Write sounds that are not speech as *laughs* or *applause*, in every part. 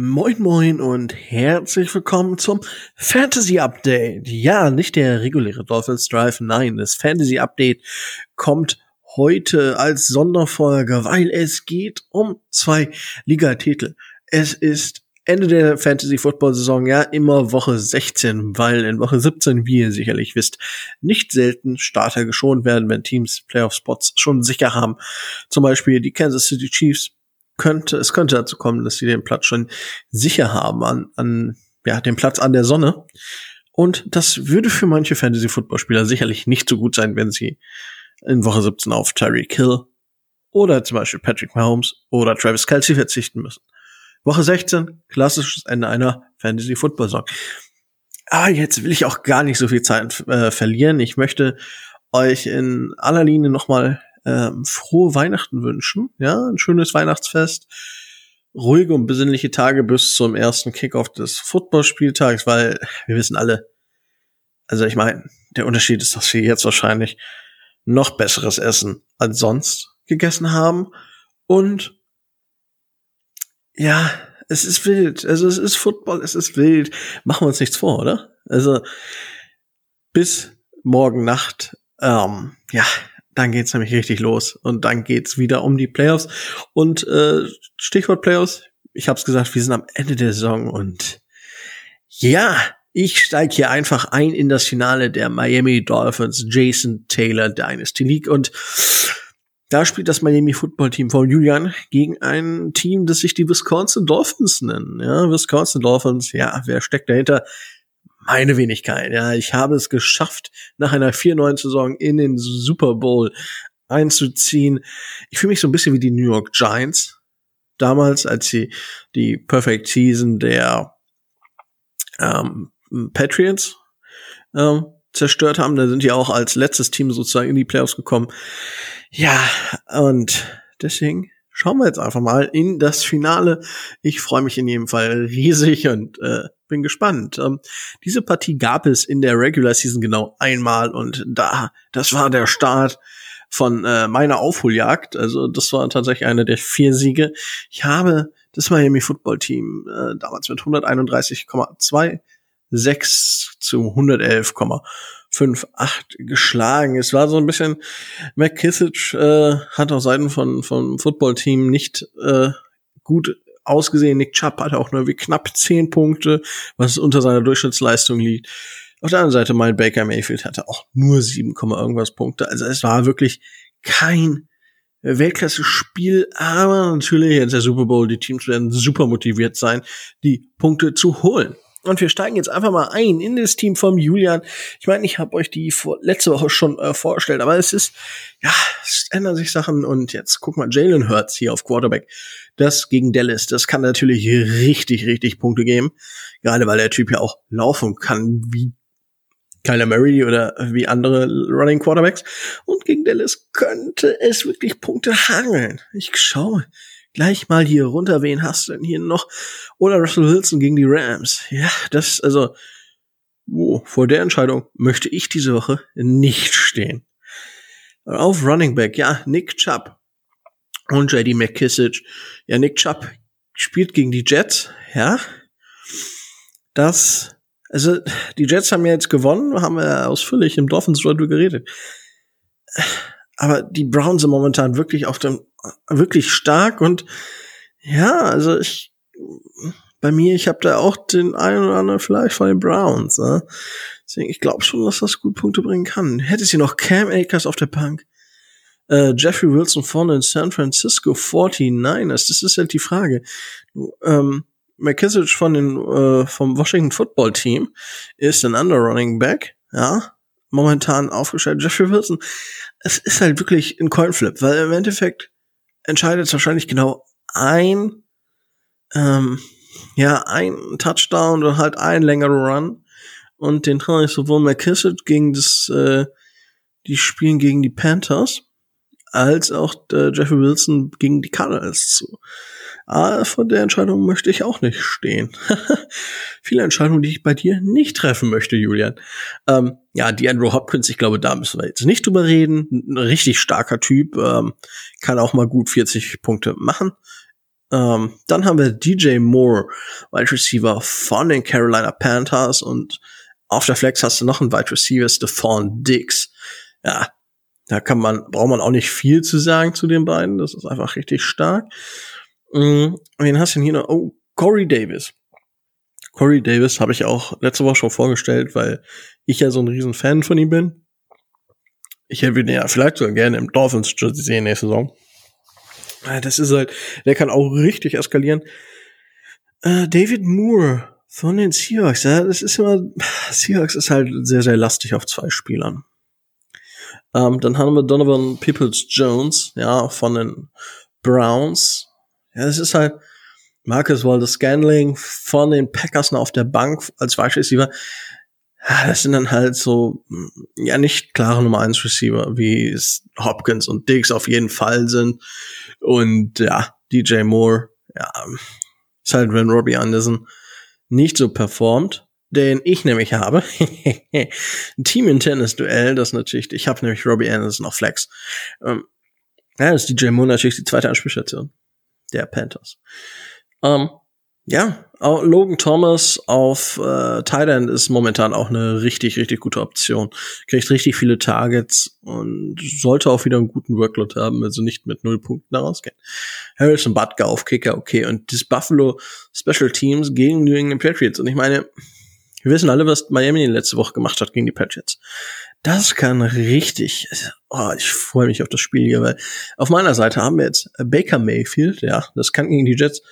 Moin moin und herzlich willkommen zum Fantasy Update. Ja, nicht der reguläre Dolphins Drive, nein, das Fantasy Update kommt heute als Sonderfolge, weil es geht um zwei Ligatitel. Es ist Ende der Fantasy Football Saison, ja, immer Woche 16, weil in Woche 17, wie ihr sicherlich wisst, nicht selten Starter geschont werden, wenn Teams Playoff Spots schon sicher haben. Zum Beispiel die Kansas City Chiefs könnte, es könnte dazu kommen, dass sie den Platz schon sicher haben an, an, ja, den Platz an der Sonne. Und das würde für manche Fantasy Football Spieler sicherlich nicht so gut sein, wenn sie in Woche 17 auf Tyreek Hill oder zum Beispiel Patrick Mahomes oder Travis Kelsey verzichten müssen. Woche 16, klassisches Ende einer Fantasy Football Saison. Aber jetzt will ich auch gar nicht so viel Zeit äh, verlieren. Ich möchte euch in aller Linie nochmal ähm, frohe Weihnachten wünschen. Ja, ein schönes Weihnachtsfest. Ruhige und besinnliche Tage bis zum ersten Kickoff des Footballspieltags, weil wir wissen alle, also ich meine, der Unterschied ist, dass wir jetzt wahrscheinlich noch besseres Essen als sonst gegessen haben und ja, es ist wild. Also es ist Football, es ist wild. Machen wir uns nichts vor, oder? Also bis morgen Nacht, ähm, ja, dann geht's nämlich richtig los und dann geht's wieder um die Playoffs und äh, Stichwort Playoffs. Ich habe es gesagt, wir sind am Ende der Saison und ja, ich steige hier einfach ein in das Finale der Miami Dolphins Jason Taylor Dynasty League und da spielt das Miami Football Team von Julian gegen ein Team, das sich die Wisconsin Dolphins nennen. Ja, Wisconsin Dolphins, ja, wer steckt dahinter? Meine Wenigkeit. Ja, ich habe es geschafft, nach einer 4-9-Saison in den Super Bowl einzuziehen. Ich fühle mich so ein bisschen wie die New York Giants damals, als sie die Perfect Season der ähm, Patriots ähm, zerstört haben. Da sind die auch als letztes Team sozusagen in die Playoffs gekommen. Ja, und deswegen schauen wir jetzt einfach mal in das Finale. Ich freue mich in jedem Fall riesig und äh, bin gespannt. Ähm, diese Partie gab es in der Regular Season genau einmal und da, das war der Start von äh, meiner Aufholjagd. Also das war tatsächlich einer der vier Siege. Ich habe das Miami Football Team äh, damals mit 131,2 6 zu 111,58 geschlagen. Es war so ein bisschen, McKissick äh, hat auf Seiten von, vom Footballteam nicht äh, gut ausgesehen. Nick Chubb hatte auch nur wie knapp 10 Punkte, was unter seiner Durchschnittsleistung liegt. Auf der anderen Seite, mein Baker Mayfield hatte auch nur 7, irgendwas Punkte. Also es war wirklich kein Weltklasse-Spiel, aber natürlich jetzt der Super Bowl, die Teams werden super motiviert sein, die Punkte zu holen. Und wir steigen jetzt einfach mal ein in das Team vom Julian. Ich meine, ich habe euch die vor, letzte Woche schon äh, vorgestellt, aber es ist, ja, es ändern sich Sachen und jetzt guck mal, Jalen Hurts hier auf Quarterback. Das gegen Dallas, das kann natürlich richtig, richtig Punkte geben. Gerade weil der Typ ja auch laufen kann, wie Kyler Murray oder wie andere Running Quarterbacks. Und gegen Dallas könnte es wirklich Punkte hangeln. Ich schaue gleich mal hier runter, wen hast du denn hier noch? Oder Russell Wilson gegen die Rams. Ja, das, also, oh, vor der Entscheidung möchte ich diese Woche nicht stehen. Auf Running Back, ja, Nick Chubb und JD McKissick. Ja, Nick Chubb spielt gegen die Jets, ja. Das, also, die Jets haben ja jetzt gewonnen, haben wir ausführlich im Dolphins Radio geredet. Aber die Browns sind momentan wirklich auf dem wirklich stark und ja, also ich bei mir, ich habe da auch den einen oder anderen vielleicht von den Browns. Ne? Deswegen, ich glaube schon, dass das gut Punkte bringen kann. Hätte sie noch Cam Akers auf der Bank, äh, Jeffrey Wilson vorne in San Francisco 49ers, das ist halt die Frage. Ähm, McKissick von den äh, vom Washington Football Team ist ein Underrunning Back, ja, momentan aufgestellt. Jeffrey Wilson, es ist halt wirklich ein Coinflip, weil im Endeffekt entscheidet es wahrscheinlich genau ein, ähm, ja, ein Touchdown oder halt ein längerer Run. Und den traue ich sowohl McKissick gegen das, äh, die spielen gegen die Panthers, als auch äh, Jeffrey Wilson gegen die Cardinals zu. Aber vor der Entscheidung möchte ich auch nicht stehen. *laughs* Viele Entscheidungen, die ich bei dir nicht treffen möchte, Julian. Ähm, ja, die Andrew Hopkins, ich glaube, da müssen wir jetzt nicht drüber reden. Ein richtig starker Typ, ähm, kann auch mal gut 40 Punkte machen. Ähm, dann haben wir DJ Moore, Wide Receiver von den Carolina Panthers und auf der Flex hast du noch einen Wide Receiver, Stephon Diggs. Ja, da kann man, braucht man auch nicht viel zu sagen zu den beiden. Das ist einfach richtig stark. Mhm. Wen hast du denn hier noch? Oh, Corey Davis. Corey Davis habe ich auch letzte Woche schon vorgestellt, weil ich ja so ein riesen Fan von ihm bin. Ich hätte ihn ja vielleicht sogar gerne im Dolphins Jersey sehen nächste Saison. Das ist halt, der kann auch richtig eskalieren. Äh, David Moore von den Seahawks, ja, das ist immer, *sighs* Seahawks ist halt sehr, sehr lastig auf zwei Spielern. Ähm, dann haben wir Donovan Peoples Jones, ja, von den Browns. Ja, das ist halt Marcus Waldes Scanling von den Packers noch auf der Bank als Wide Receiver. Das sind dann halt so, ja, nicht klare Nummer 1 Receiver, wie es Hopkins und Diggs auf jeden Fall sind. Und ja, DJ Moore, ja, ist halt, wenn Robbie Anderson nicht so performt, den ich nämlich habe. *laughs* ein Team in Tennis Duell, das natürlich, ich habe nämlich Robbie Anderson auf Flex. Ähm, ja, ist DJ Moore natürlich die zweite Anspielstation der Panthers. Ähm, ja, Logan Thomas auf äh, Thailand ist momentan auch eine richtig, richtig gute Option. Kriegt richtig viele Targets und sollte auch wieder einen guten Workload haben, also nicht mit null Punkten da rausgehen. Harrison Butker auf Kicker, okay. Und das Buffalo Special Teams gegen New England Patriots. Und ich meine, wir wissen alle, was Miami letzte Woche gemacht hat gegen die Patriots. Das kann richtig, oh, ich freue mich auf das Spiel hier, weil auf meiner Seite haben wir jetzt Baker Mayfield, ja, das kann gegen die Jets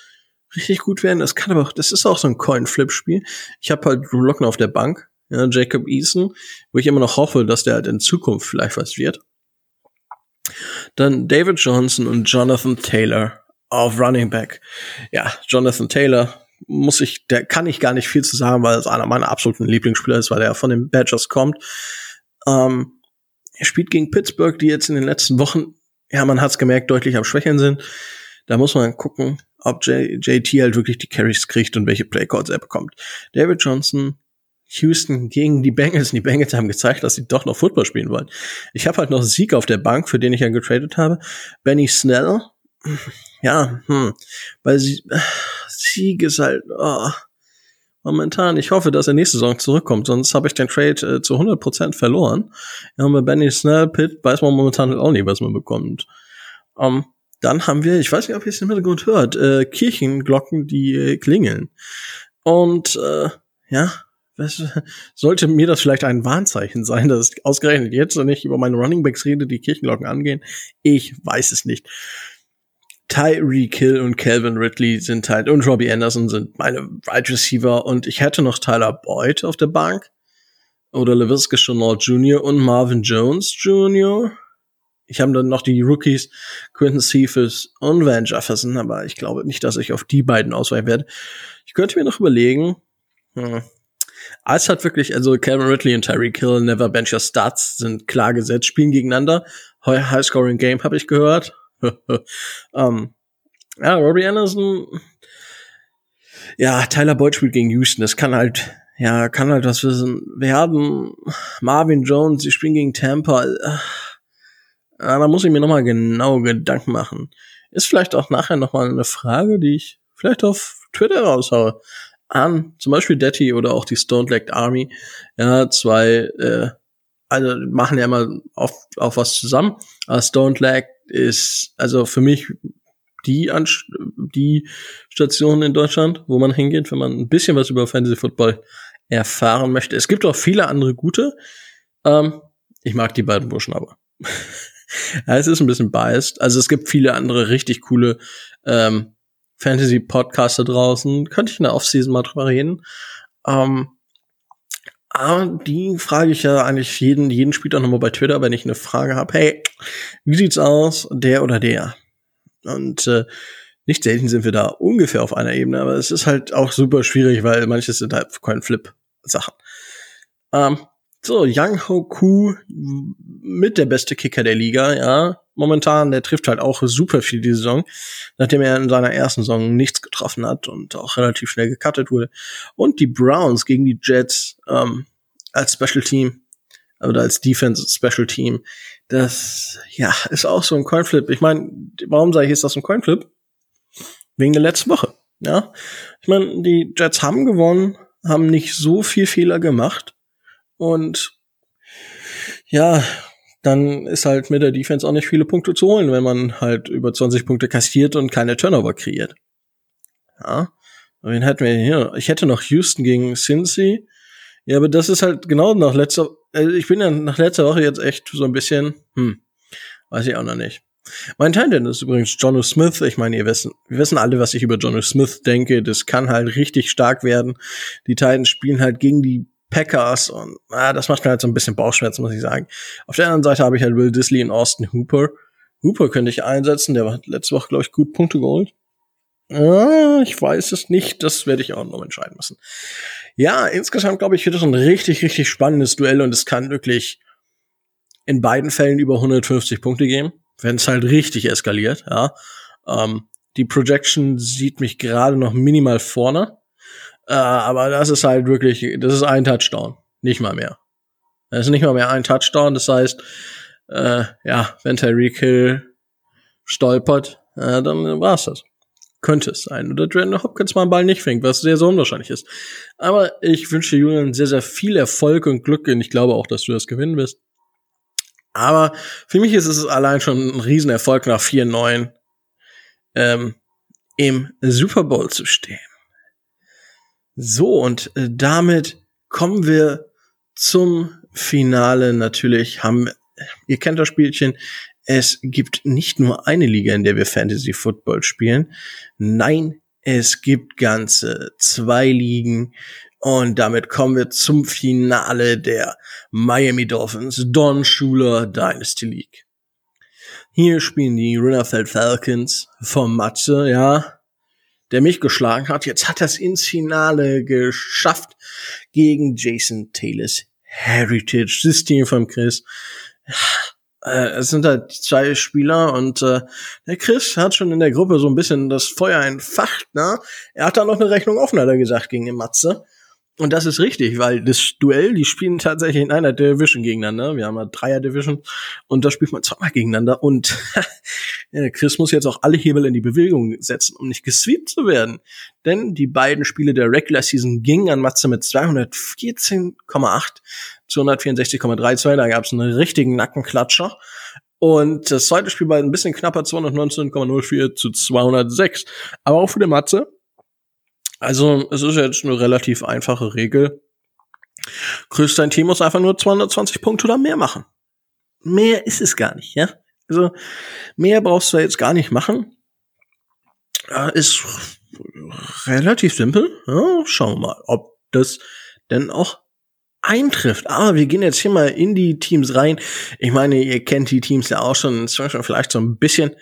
richtig gut werden. Das kann aber auch, das ist auch so ein Coin-Flip-Spiel. Ich habe halt Drew Locken auf der Bank, ja, Jacob Eason, wo ich immer noch hoffe, dass der halt in Zukunft vielleicht was wird. Dann David Johnson und Jonathan Taylor auf Running Back. Ja, Jonathan Taylor muss ich, der kann ich gar nicht viel zu sagen, weil es einer meiner absoluten Lieblingsspieler ist, weil er von den Badgers kommt. Ähm, er spielt gegen Pittsburgh, die jetzt in den letzten Wochen, ja, man hat's gemerkt, deutlich am Schwächeln sind. Da muss man gucken, ob J JT halt wirklich die Carries kriegt und welche Playcalls er bekommt. David Johnson, Houston gegen die Bengals. Die Bengals haben gezeigt, dass sie doch noch Football spielen wollen. Ich habe halt noch Sieg auf der Bank, für den ich ja getradet habe. Benny Snell. Ja, hm. Weil sie, Sieg ist halt, oh, momentan. Ich hoffe, dass er nächste Saison zurückkommt, sonst habe ich den Trade äh, zu 100% verloren. Ja, bei Benny Snell, Pitt, weiß man momentan halt auch nicht, was man bekommt. Um, ähm, dann haben wir, ich weiß nicht, ob ihr es im Hintergrund hört, äh, Kirchenglocken, die äh, klingeln. Und äh, ja, was, *laughs* sollte mir das vielleicht ein Warnzeichen sein, dass ausgerechnet jetzt, wenn ich über meine Runningbacks rede, die Kirchenglocken angehen? Ich weiß es nicht. Tyreek Hill und Calvin Ridley sind halt, und Robbie Anderson sind meine Wide Receiver und ich hätte noch Tyler Boyd auf der Bank oder LaVisca Chenault Jr. und Marvin Jones Jr. Ich habe dann noch die Rookies Quentin Cephas und Van Jefferson, aber ich glaube nicht, dass ich auf die beiden ausweichen werde. Ich könnte mir noch überlegen, hm. Es hat wirklich, also Calvin Ridley und Tyreek Hill, Never Bench Your Stats sind klar gesetzt, spielen gegeneinander. High-Scoring Game habe ich gehört. Um, *laughs* ja, Robbie Anderson, ja, Tyler Boyd spielt gegen Houston. Das kann halt, ja, kann halt was wissen. Wir haben Marvin Jones, sie spielen gegen Tampa. Ja, da muss ich mir nochmal genau Gedanken machen. Ist vielleicht auch nachher nochmal eine Frage, die ich vielleicht auf Twitter raushaue. An zum Beispiel Detty oder auch die Stone Legged Army. Ja, zwei, äh, also machen ja immer auf, auf was zusammen. Aber Stone Legged ist also für mich die, die Station in Deutschland, wo man hingeht, wenn man ein bisschen was über Fantasy Football erfahren möchte. Es gibt auch viele andere gute. Ähm, ich mag die beiden Burschen aber. ja, *laughs* es ist ein bisschen biased. Also es gibt viele andere richtig coole ähm, Fantasy-Podcaster draußen. Könnte ich in der Offseason mal drüber reden. Ähm, aber die frage ich ja eigentlich jeden, jeden Spieler nochmal bei Twitter, wenn ich eine Frage habe. Hey, wie sieht's aus, der oder der? Und äh, nicht selten sind wir da ungefähr auf einer Ebene, aber es ist halt auch super schwierig, weil manches sind halt Coin-Flip-Sachen. Ähm, so, Yang Ho Ku mit der beste Kicker der Liga, ja. Momentan, der trifft halt auch super viel die Saison, nachdem er in seiner ersten Saison nichts getroffen hat und auch relativ schnell gecuttet wurde. Und die Browns gegen die Jets ähm, als Special Team oder als Defense Special Team, das ja ist auch so ein Coinflip. Ich meine, warum sage ich, ist das ein Coinflip? Wegen der letzten Woche. Ja. Ich meine, die Jets haben gewonnen, haben nicht so viel Fehler gemacht. Und ja, dann ist halt mit der Defense auch nicht viele Punkte zu holen, wenn man halt über 20 Punkte kassiert und keine Turnover kreiert. Ja. Wen hätten wir hier? Ich hätte noch Houston gegen Cincy. Ja, aber das ist halt genau nach letzter, also ich bin ja nach letzter Woche jetzt echt so ein bisschen, hm, weiß ich auch noch nicht. Mein Titan ist übrigens Jono Smith. Ich meine, ihr wissen, wir wissen alle, was ich über Jono Smith denke. Das kann halt richtig stark werden. Die Titans spielen halt gegen die Packers und ah, das macht mir halt so ein bisschen Bauchschmerzen, muss ich sagen. Auf der anderen Seite habe ich halt Will Disley und Austin Hooper. Hooper könnte ich einsetzen, der hat letzte Woche, glaube ich, gut Punkte geholt. Ah, ich weiß es nicht, das werde ich auch noch entscheiden müssen. Ja, insgesamt glaube ich, wird das ein richtig, richtig spannendes Duell und es kann wirklich in beiden Fällen über 150 Punkte geben wenn es halt richtig eskaliert, ja. Ähm, die Projection sieht mich gerade noch minimal vorne. Äh, aber das ist halt wirklich, das ist ein Touchdown. Nicht mal mehr. Das ist nicht mal mehr ein Touchdown. Das heißt, äh, ja, wenn Tyreek Hill stolpert, äh, dann war's das. Könnte es sein. Oder Brandon Hopkins mal einen Ball nicht fängt, was sehr, sehr unwahrscheinlich ist. Aber ich wünsche Julian sehr, sehr viel Erfolg und Glück und ich glaube auch, dass du das gewinnen wirst. Aber für mich ist es allein schon ein Riesenerfolg nach 4-9 ähm, im Super Bowl zu stehen. So, und äh, damit kommen wir zum Finale. Natürlich haben, ihr kennt das Spielchen, es gibt nicht nur eine Liga, in der wir Fantasy Football spielen. Nein, es gibt ganze zwei Ligen. Und damit kommen wir zum Finale der Miami Dolphins Don Schuler Dynasty League. Hier spielen die Rinnerfeld Falcons vom Matze, ja, der mich geschlagen hat. Jetzt hat er es ins Finale geschafft gegen Jason Taylors Heritage System von Chris. Äh, es sind halt zwei Spieler und äh, der Chris hat schon in der Gruppe so ein bisschen das Feuer entfacht, ne? Er hat da noch eine Rechnung offen, hat er gesagt, gegen den Matze. Und das ist richtig, weil das Duell, die spielen tatsächlich in einer Division gegeneinander. Wir haben eine Dreier-Division und da spielt man zweimal gegeneinander. Und *laughs* ja, Chris muss jetzt auch alle Hebel in die Bewegung setzen, um nicht gesweept zu werden. Denn die beiden Spiele der Regular Season gingen an Matze mit 214,8 zu 164,32. Da gab es einen richtigen Nackenklatscher. Und das zweite Spiel war ein bisschen knapper, 219,04 zu 206. Aber auch für den Matze also, es ist jetzt eine relativ einfache Regel. Chris, dein Team muss einfach nur 220 Punkte oder mehr machen. Mehr ist es gar nicht, ja? Also, mehr brauchst du jetzt gar nicht machen. Ist relativ simpel. Ja, schauen wir mal, ob das denn auch eintrifft. Aber wir gehen jetzt hier mal in die Teams rein. Ich meine, ihr kennt die Teams ja auch schon, schon vielleicht so ein bisschen.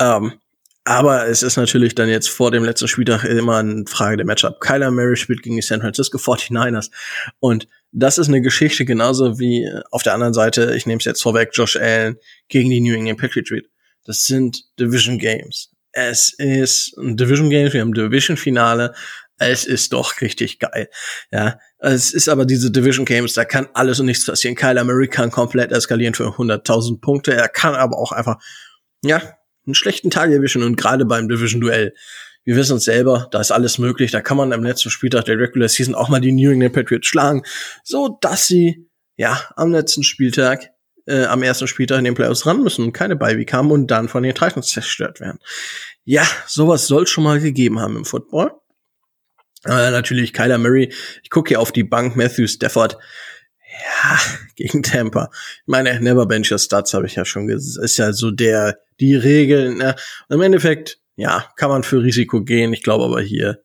Ähm, aber es ist natürlich dann jetzt vor dem letzten Spieltag immer eine Frage der Matchup. Kyler Murray spielt gegen die San Francisco 49ers. Und das ist eine Geschichte genauso wie auf der anderen Seite, ich nehme es jetzt vorweg, Josh Allen gegen die New England Patriots. Das sind Division Games. Es ist ein Division Game, wir haben Division Finale. Es ist doch richtig geil. Ja, es ist aber diese Division Games, da kann alles und nichts passieren. Kyler Murray kann komplett eskalieren für 100.000 Punkte. Er kann aber auch einfach, ja, einen schlechten Tag erwischen und gerade beim Division-Duell. Wir wissen uns selber, da ist alles möglich. Da kann man am letzten Spieltag der Regular Season auch mal die New England Patriots schlagen, so dass sie ja am letzten Spieltag, äh, am ersten Spieltag in den Playoffs ran müssen und keine Beiweek haben und dann von den Titans zerstört werden. Ja, sowas soll schon mal gegeben haben im Football. Äh, natürlich Kyler Murray. Ich gucke hier auf die Bank. Matthew Stafford ja, *laughs* gegen Tampa. Ich meine, Never Bench Stats habe ich ja schon gesagt. Ist ja so der, die Regel. Ne? Und Im Endeffekt, ja, kann man für Risiko gehen. Ich glaube aber hier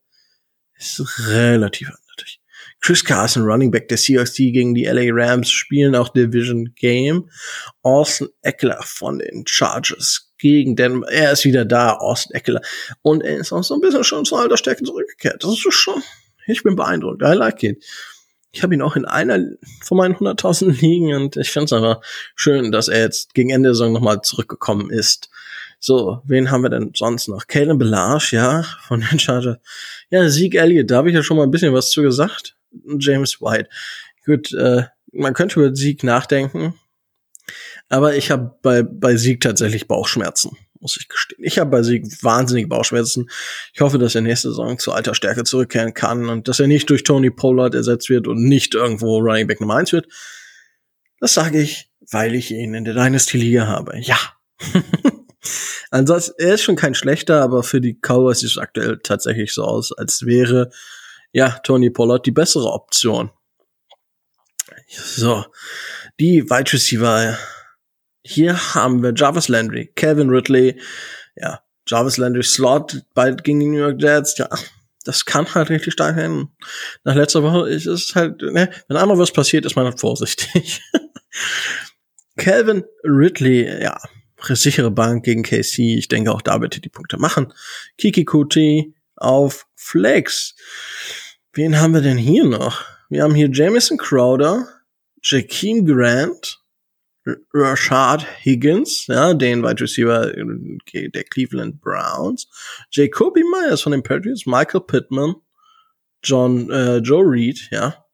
ist relativ eindeutig. Chris Carson, Running Back der Seahawks, die gegen die LA Rams spielen auch Division Game. Austin Eckler von den Chargers gegen Denver. Er ist wieder da, Austin Eckler. Und er ist auch so ein bisschen schon zu alter Stärke zurückgekehrt. Das ist schon, ich bin beeindruckt. I like it. Ich habe ihn auch in einer von meinen 100.000 *laughs* liegen und ich finde es aber schön, dass er jetzt gegen Ende der Saison nochmal zurückgekommen ist. So, wen haben wir denn sonst noch? Kalen Belage, ja, von den Chargers. Ja, Sieg Elliott, da habe ich ja schon mal ein bisschen was zu gesagt. James White. Gut, äh, man könnte über Sieg nachdenken, aber ich habe bei, bei Sieg tatsächlich Bauchschmerzen. Muss ich gestehen. Ich habe bei Sieg wahnsinnige Bauchschmerzen. Ich hoffe, dass er nächste Saison zu alter Stärke zurückkehren kann und dass er nicht durch Tony Pollard ersetzt wird und nicht irgendwo Running Back Nummer 1 wird. Das sage ich, weil ich ihn in der Dynasty Liga habe. Ja. *laughs* Ansonsten, er ist schon kein schlechter, aber für die Cowboys sieht es aktuell tatsächlich so aus, als wäre, ja, Tony Pollard die bessere Option. So. Die Wide Receiver. Hier haben wir Jarvis Landry, Kevin Ridley, ja, Jarvis Landry Slot bald gegen die New York Jets. Ja, das kann halt richtig stark werden. Nach letzter Woche ist es halt, ne, wenn einmal was passiert, ist man halt vorsichtig. *laughs* Calvin Ridley, ja, sichere Bank gegen KC. Ich denke, auch da wird er die Punkte machen. Kiki Kuti auf Flex. Wen haben wir denn hier noch? Wir haben hier Jamison Crowder, Jakeem Grant, Rashad Higgins, ja, den Wide Receiver der Cleveland Browns, Jacoby Myers von den Patriots, Michael Pittman, John, äh, Joe Reed, ja,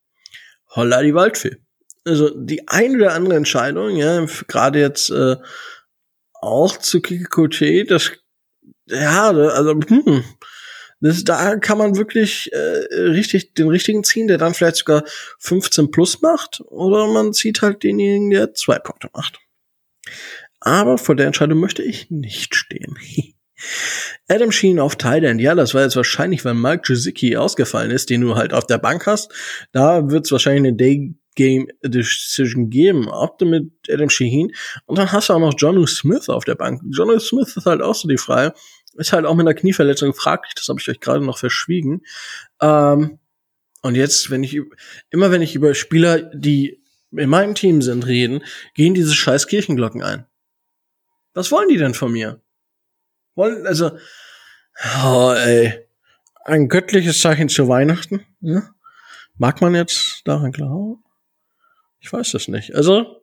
holla die Waldfee. Also die eine oder andere Entscheidung, ja, gerade jetzt äh, auch zu Kikoche, das ja, also hm, das, da kann man wirklich äh, richtig den richtigen ziehen, der dann vielleicht sogar 15 plus macht, oder man zieht halt denjenigen, der zwei Punkte macht. Aber vor der Entscheidung möchte ich nicht stehen. *laughs* Adam Sheen auf Thailand, ja, das war jetzt wahrscheinlich, weil Mike Gesicki ausgefallen ist, den du halt auf der Bank hast. Da wird es wahrscheinlich eine Day Game Decision geben, ob du mit Adam Sheen und dann hast du auch noch John Smith auf der Bank. John Smith ist halt auch so die Frage, ist halt auch mit einer Knieverletzung fraglich, das habe ich euch gerade noch verschwiegen. Ähm, und jetzt, wenn ich immer wenn ich über Spieler, die in meinem Team sind, reden, gehen diese scheiß Kirchenglocken ein. Was wollen die denn von mir? Wollen, also, oh, ey, ein göttliches Zeichen zu Weihnachten, ne? Mag man jetzt daran glauben? Ich weiß das nicht. Also,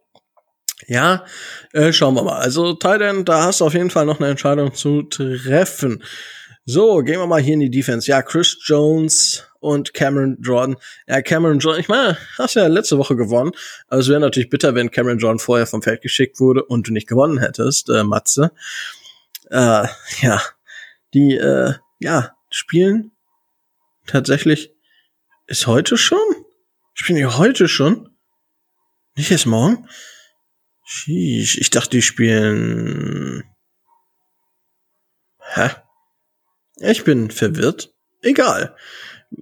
ja, äh, schauen wir mal. Also Titan, da hast du auf jeden Fall noch eine Entscheidung zu treffen. So, gehen wir mal hier in die Defense. Ja, Chris Jones und Cameron Jordan. Ja, Cameron Jordan, ich meine, hast ja letzte Woche gewonnen. Also es wäre natürlich bitter, wenn Cameron Jordan vorher vom Feld geschickt wurde und du nicht gewonnen hättest, äh, Matze. Äh, ja, die, äh, ja, spielen tatsächlich, ist heute schon? Spielen die heute schon? Nicht erst morgen? Sheesh, ich dachte, die spielen. Hä? Ich bin verwirrt. Egal.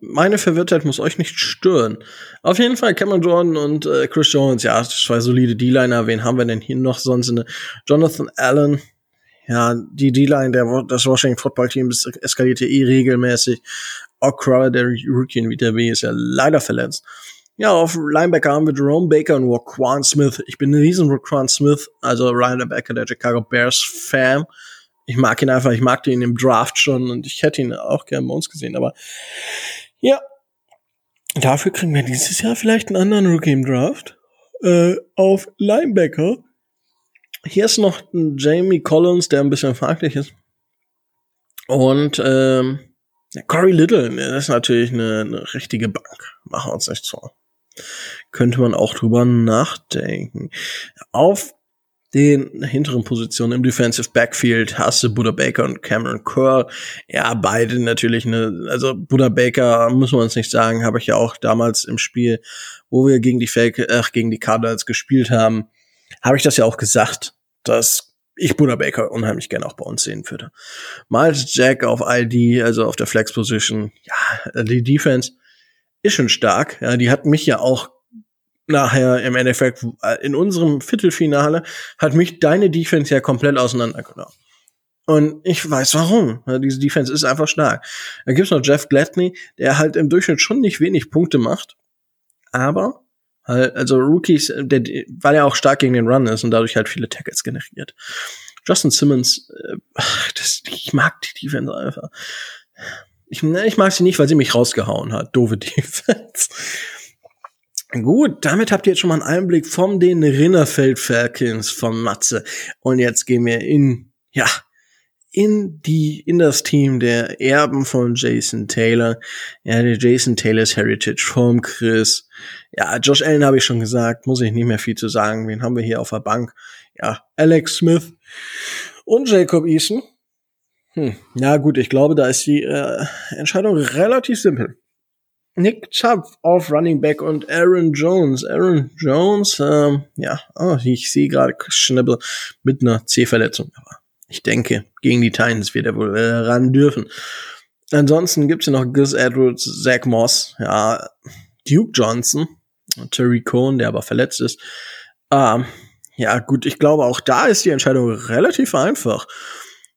Meine Verwirrtheit muss euch nicht stören. Auf jeden Fall Cameron Jordan und äh, Chris Jones, ja, zwei solide D-Liner. Wen haben wir denn hier noch sonst? Eine Jonathan Allen. Ja, die D-Line das Washington Football Team eskalierte eh regelmäßig. Okra, der Rookie in WTW, ist ja leider verletzt. Ja, auf Linebacker haben wir Jerome Baker und Raquan Smith. Ich bin ein riesen Raquan Smith, also Linebacker der Chicago Bears Fan. Ich mag ihn einfach, ich mag ihn im Draft schon und ich hätte ihn auch gerne bei uns gesehen, aber ja, dafür kriegen wir dieses Jahr vielleicht einen anderen Rookie im Draft. Äh, auf Linebacker. Hier ist noch ein Jamie Collins, der ein bisschen fraglich ist. Und ähm, Corey Little, das ist natürlich eine, eine richtige Bank. Machen wir uns nicht so könnte man auch drüber nachdenken. Auf den hinteren Positionen im Defensive Backfield hast du Buddha Baker und Cameron Curl. Ja, beide natürlich eine, also Buddha Baker, muss man uns nicht sagen, habe ich ja auch damals im Spiel, wo wir gegen die Fake, ach, gegen die Cardinals gespielt haben, habe ich das ja auch gesagt, dass ich Buddha Baker unheimlich gerne auch bei uns sehen würde. Miles Jack auf ID, also auf der Flex Position, ja, die Defense ist schon stark. Ja, die hat mich ja auch nachher im Endeffekt äh, in unserem Viertelfinale hat mich deine Defense ja komplett auseinandergenommen. Und ich weiß warum. Ja, diese Defense ist einfach stark. Da gibt's noch Jeff Gladney, der halt im Durchschnitt schon nicht wenig Punkte macht. Aber halt, also Rookies, der, weil er auch stark gegen den Run ist und dadurch halt viele Tackles generiert. Justin Simmons, äh, das, ich mag die Defense einfach. Ich, ne, ich mag sie nicht, weil sie mich rausgehauen hat. Doofe *laughs* Defense. Gut, damit habt ihr jetzt schon mal einen Einblick von den Rinnerfeld Falcons von Matze. Und jetzt gehen wir in, ja, in die, in das Team der Erben von Jason Taylor. Ja, der Jason Taylors Heritage vom Chris. Ja, Josh Allen habe ich schon gesagt, muss ich nicht mehr viel zu sagen. Wen haben wir hier auf der Bank? Ja, Alex Smith Und Jacob Eason. Hm. Ja gut, ich glaube, da ist die äh, Entscheidung relativ simpel. Nick Chubb auf Running Back und Aaron Jones. Aaron Jones, ähm, ja, oh, ich sehe gerade Schnibbel mit einer C-Verletzung. Aber ich denke, gegen die Titans wird er wohl äh, ran dürfen. Ansonsten gibt's hier noch Gus Edwards, Zach Moss, ja, Duke Johnson, Terry Cohn, der aber verletzt ist. Ähm, ja, gut, ich glaube, auch da ist die Entscheidung relativ einfach.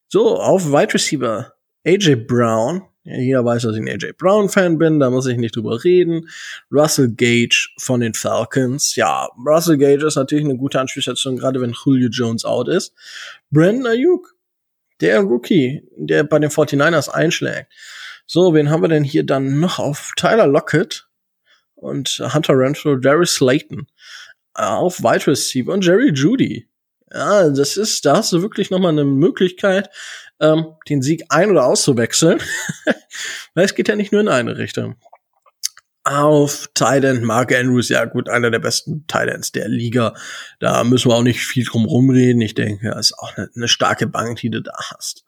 So, auf Wide Receiver AJ Brown. Jeder weiß, dass ich ein AJ Brown-Fan bin, da muss ich nicht drüber reden. Russell Gage von den Falcons. Ja, Russell Gage ist natürlich eine gute Anspielstation, gerade wenn Julio Jones out ist. Brandon Ayuk, der Rookie, der bei den 49ers einschlägt. So, wen haben wir denn hier dann noch auf Tyler Lockett und Hunter Renfro, Darius Slayton auf Wide Receiver und Jerry Judy. Ja, das ist, da hast du wirklich nochmal eine Möglichkeit, ähm, den Sieg ein- oder auszuwechseln. *laughs* Weil es geht ja nicht nur in eine Richtung. Auf Titan Mark Andrews, ja gut, einer der besten Titans der Liga. Da müssen wir auch nicht viel drum rumreden. Ich denke, das ist auch eine, eine starke Bank, die du da hast.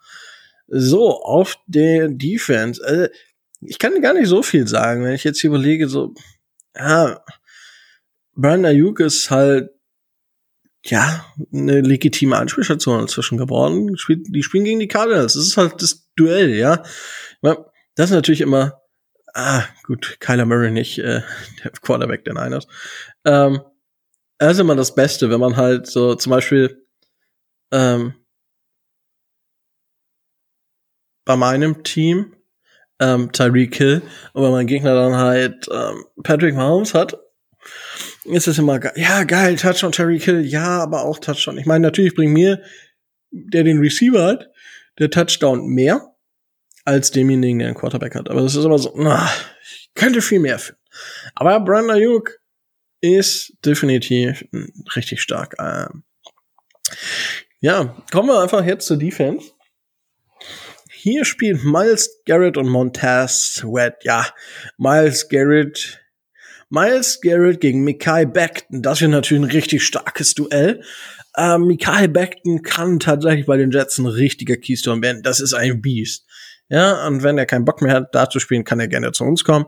So, auf der Defense. Also, ich kann gar nicht so viel sagen, wenn ich jetzt hier überlege, so, ja, Brian Ayuk ist halt ja, eine legitime Anspielstation inzwischen geworden. Die spielen gegen die Cardinals. Das ist halt das Duell, ja. Das ist natürlich immer, ah, gut, Kyler Murray nicht, äh, der Quarterback der Niners. Ähm, das ist immer das Beste, wenn man halt so zum Beispiel ähm, bei meinem Team ähm, Tyreek Hill und wenn mein Gegner dann halt ähm, Patrick Mahomes hat ist es immer geil. Ja, geil, Touchdown, Terry Kill, ja, aber auch Touchdown. Ich meine, natürlich bringt mir, der den Receiver hat, der Touchdown mehr als demjenigen, der einen Quarterback hat. Aber das ist immer so, na, ich könnte viel mehr führen. Aber Brandon Ayuk ist definitiv richtig stark. Ähm ja, kommen wir einfach jetzt zur Defense. Hier spielt Miles Garrett und Montez Sweat. Ja, Miles Garrett Miles Garrett gegen Mikai Beckton. Das wird natürlich ein richtig starkes Duell. Ähm, Mikai Beckton kann tatsächlich bei den Jets ein richtiger Keystone werden. Das ist ein Beast. Ja, und wenn er keinen Bock mehr hat, da zu spielen, kann er gerne zu uns kommen.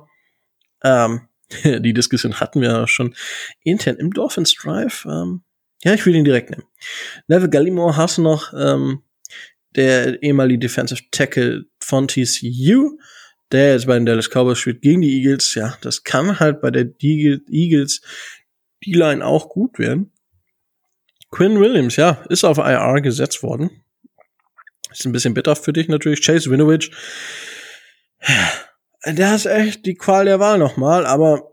Ähm, *laughs* die Diskussion hatten wir schon intern im Dolphins Drive. Ähm, ja, ich will ihn direkt nehmen. Neville Gallimore hast du noch, ähm, der ehemalige Defensive Tackle von TCU der jetzt bei den Dallas Cowboys spielt, gegen die Eagles, ja, das kann halt bei der Eagles die Line auch gut werden. Quinn Williams, ja, ist auf IR gesetzt worden. Ist ein bisschen bitter für dich natürlich. Chase Winovich, der ist echt die Qual der Wahl nochmal, aber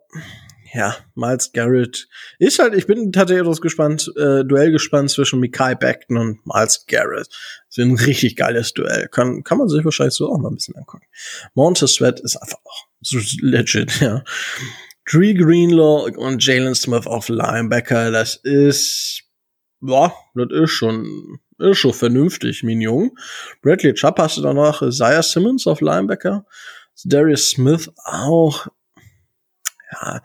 ja, Miles Garrett ist halt, ich bin tatsächlich etwas gespannt, äh, Duell gespannt zwischen Mikai Beckton und Miles Garrett. Das ist ein richtig geiles Duell. Kann, kann man sich wahrscheinlich so auch mal ein bisschen angucken. Montez Sweat ist einfach auch so legit, ja. Dree Greenlaw und Jalen Smith auf Linebacker, das ist, boah, das ist schon, ist schon vernünftig, mein Jung. Bradley Chubb hast du danach, Isaiah Simmons auf Linebacker, Darius Smith auch, ja,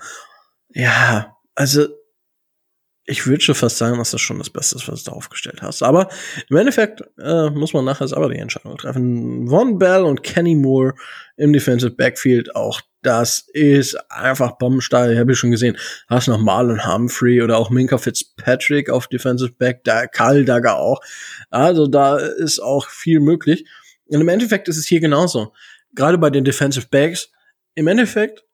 ja, also ich würde schon fast sagen, dass das schon das Beste ist, was du aufgestellt hast. Aber im Endeffekt äh, muss man nachher aber die Entscheidung treffen. Von Bell und Kenny Moore im Defensive Backfield, auch das ist einfach bombensteil. Ich habe ja schon gesehen, hast noch Marlon Humphrey oder auch Minka Fitzpatrick auf Defensive Back, da Karl Dagger auch. Also da ist auch viel möglich. Und im Endeffekt ist es hier genauso. Gerade bei den Defensive Backs. Im Endeffekt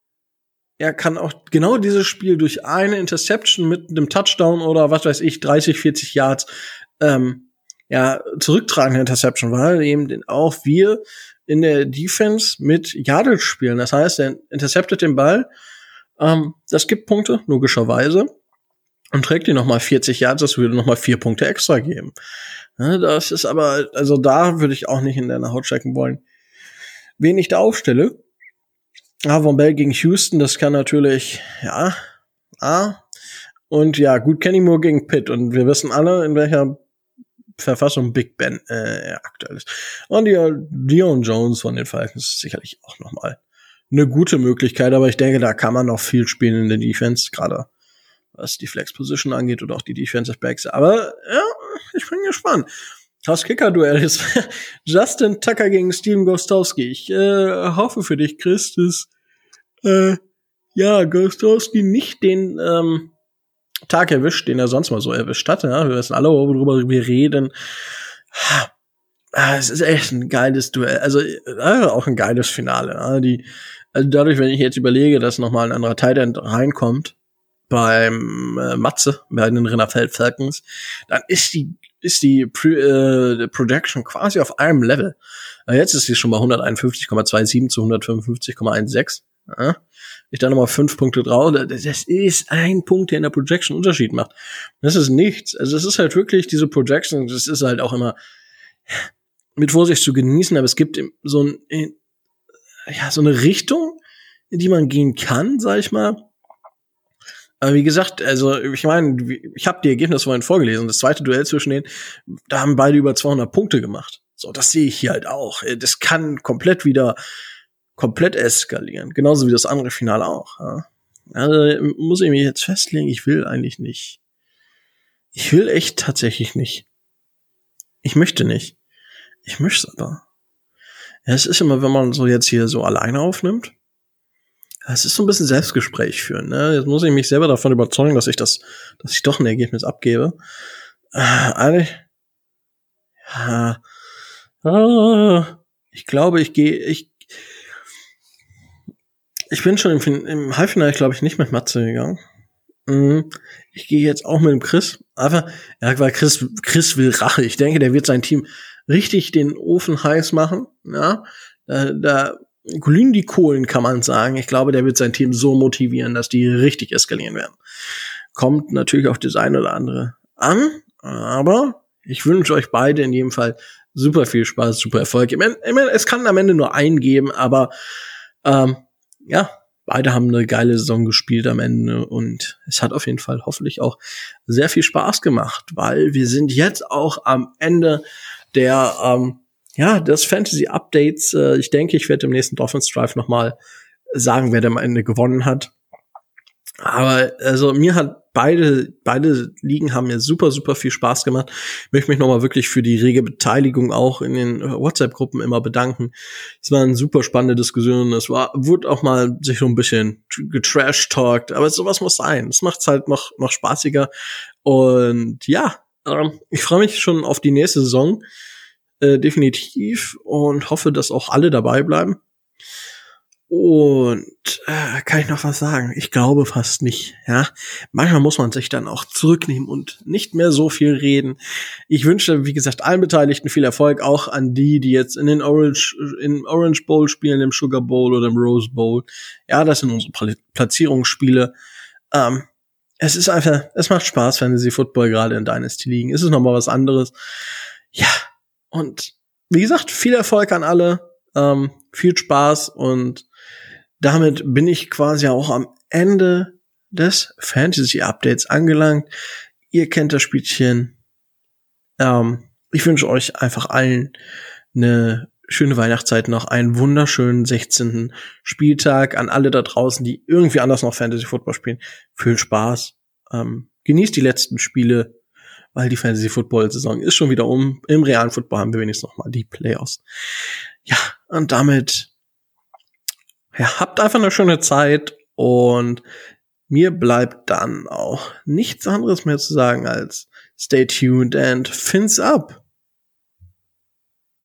er kann auch genau dieses Spiel durch eine Interception mit einem Touchdown oder was weiß ich, 30, 40 Yards, ähm, ja, zurücktragende Interception, weil eben auch wir in der Defense mit Yardage spielen. Das heißt, er interceptet den Ball, ähm, das gibt Punkte, logischerweise, und trägt ihn nochmal 40 Yards, das würde nochmal vier Punkte extra geben. Ja, das ist aber, also da würde ich auch nicht in deiner Haut stecken wollen. Wen ich da aufstelle, Ah, Von Bell gegen Houston, das kann natürlich, ja, ah. Und ja, gut, Kenny Moore gegen Pitt. Und wir wissen alle, in welcher Verfassung Big Ben äh, aktuell ist. Und ja, Dion Jones von den Falcons ist sicherlich auch noch mal eine gute Möglichkeit, aber ich denke, da kann man noch viel spielen in der Defense, gerade was die Flex Position angeht oder auch die Defensive Backs. Aber ja, ich bin gespannt. Das Kicker-Duell ist *laughs* Justin Tucker gegen Steven Gostowski. Ich äh, hoffe für dich, Chris, dass äh, ja, Gostowski nicht den ähm, Tag erwischt, den er sonst mal so erwischt hatte. Ja? Wir wissen alle, worüber wir reden. Ah, es ist echt ein geiles Duell. Also äh, auch ein geiles Finale. Ja? Die, also dadurch, wenn ich jetzt überlege, dass noch mal ein anderer Tight reinkommt beim äh, Matze, bei den Rinnerfeld Falcons, dann ist die ist die Pre äh, Projection quasi auf einem Level. Jetzt ist sie schon bei 151,27 zu 155,16. Ja? Ich da nochmal fünf Punkte drauf. Das ist ein Punkt, der in der Projection Unterschied macht. Das ist nichts. Also es ist halt wirklich diese Projection, das ist halt auch immer mit Vorsicht zu genießen, aber es gibt so ein, ja, so eine Richtung, in die man gehen kann, sag ich mal. Aber wie gesagt, also ich meine, ich habe die Ergebnisse vorhin vorgelesen. Das zweite Duell zwischen denen, da haben beide über 200 Punkte gemacht. So, das sehe ich hier halt auch. Das kann komplett wieder komplett eskalieren. Genauso wie das andere Finale auch. Ja. Also muss ich mich jetzt festlegen, ich will eigentlich nicht. Ich will echt tatsächlich nicht. Ich möchte nicht. Ich möchte es aber. Ja, es ist immer, wenn man so jetzt hier so alleine aufnimmt, es ist so ein bisschen Selbstgespräch führen. Ne? Jetzt muss ich mich selber davon überzeugen, dass ich das, dass ich doch ein Ergebnis abgebe. Äh, eigentlich, ja, äh, ich glaube, ich gehe, ich ich bin schon im, im Halbfinale, glaube ich, nicht mit Matze gegangen. Mhm. Ich gehe jetzt auch mit dem Chris. Einfach, ja, weil Chris, Chris will Rache. Ich denke, der wird sein Team richtig den Ofen heiß machen. Ja, da, da glühen die Kohlen, kann man sagen. Ich glaube, der wird sein Team so motivieren, dass die richtig eskalieren werden. Kommt natürlich auf das eine oder andere an, aber ich wünsche euch beide in jedem Fall super viel Spaß, super Erfolg. Ich meine, es kann am Ende nur einen geben, aber ähm, ja, beide haben eine geile Saison gespielt am Ende und es hat auf jeden Fall hoffentlich auch sehr viel Spaß gemacht, weil wir sind jetzt auch am Ende der ähm, ja des Fantasy Updates. Äh, ich denke, ich werde im nächsten Dolphins Drive noch mal sagen, wer am Ende gewonnen hat. Aber also mir hat beide, beide Ligen haben mir super, super viel Spaß gemacht. Ich möchte mich nochmal wirklich für die rege Beteiligung auch in den WhatsApp-Gruppen immer bedanken. Es war eine super spannende Diskussion. Es war, wurde auch mal sich so ein bisschen getrash-talkt, aber sowas muss sein. Es macht's halt noch, noch spaßiger. Und ja, ähm, ich freue mich schon auf die nächste Saison. Äh, definitiv und hoffe, dass auch alle dabei bleiben. Und äh, kann ich noch was sagen? Ich glaube fast nicht. Ja, manchmal muss man sich dann auch zurücknehmen und nicht mehr so viel reden. Ich wünsche, wie gesagt, allen Beteiligten viel Erfolg, auch an die, die jetzt in den Orange, in Orange Bowl spielen, im Sugar Bowl oder im Rose Bowl. Ja, das sind unsere Platzierungsspiele. Ähm, es ist einfach, es macht Spaß, Fantasy Football gerade in Dynasty liegen. Es ist noch mal was anderes. Ja, und wie gesagt, viel Erfolg an alle. Ähm, viel Spaß und damit bin ich quasi auch am Ende des Fantasy Updates angelangt. Ihr kennt das Spielchen. Ähm, ich wünsche euch einfach allen eine schöne Weihnachtszeit noch, einen wunderschönen 16. Spieltag an alle da draußen, die irgendwie anders noch Fantasy Football spielen. Viel Spaß. Ähm, genießt die letzten Spiele, weil die Fantasy Football Saison ist schon wieder um. Im realen Football haben wir wenigstens noch mal die Playoffs. Ja, und damit ja, habt einfach eine schöne Zeit und mir bleibt dann auch nichts anderes mehr zu sagen als stay tuned and fins up.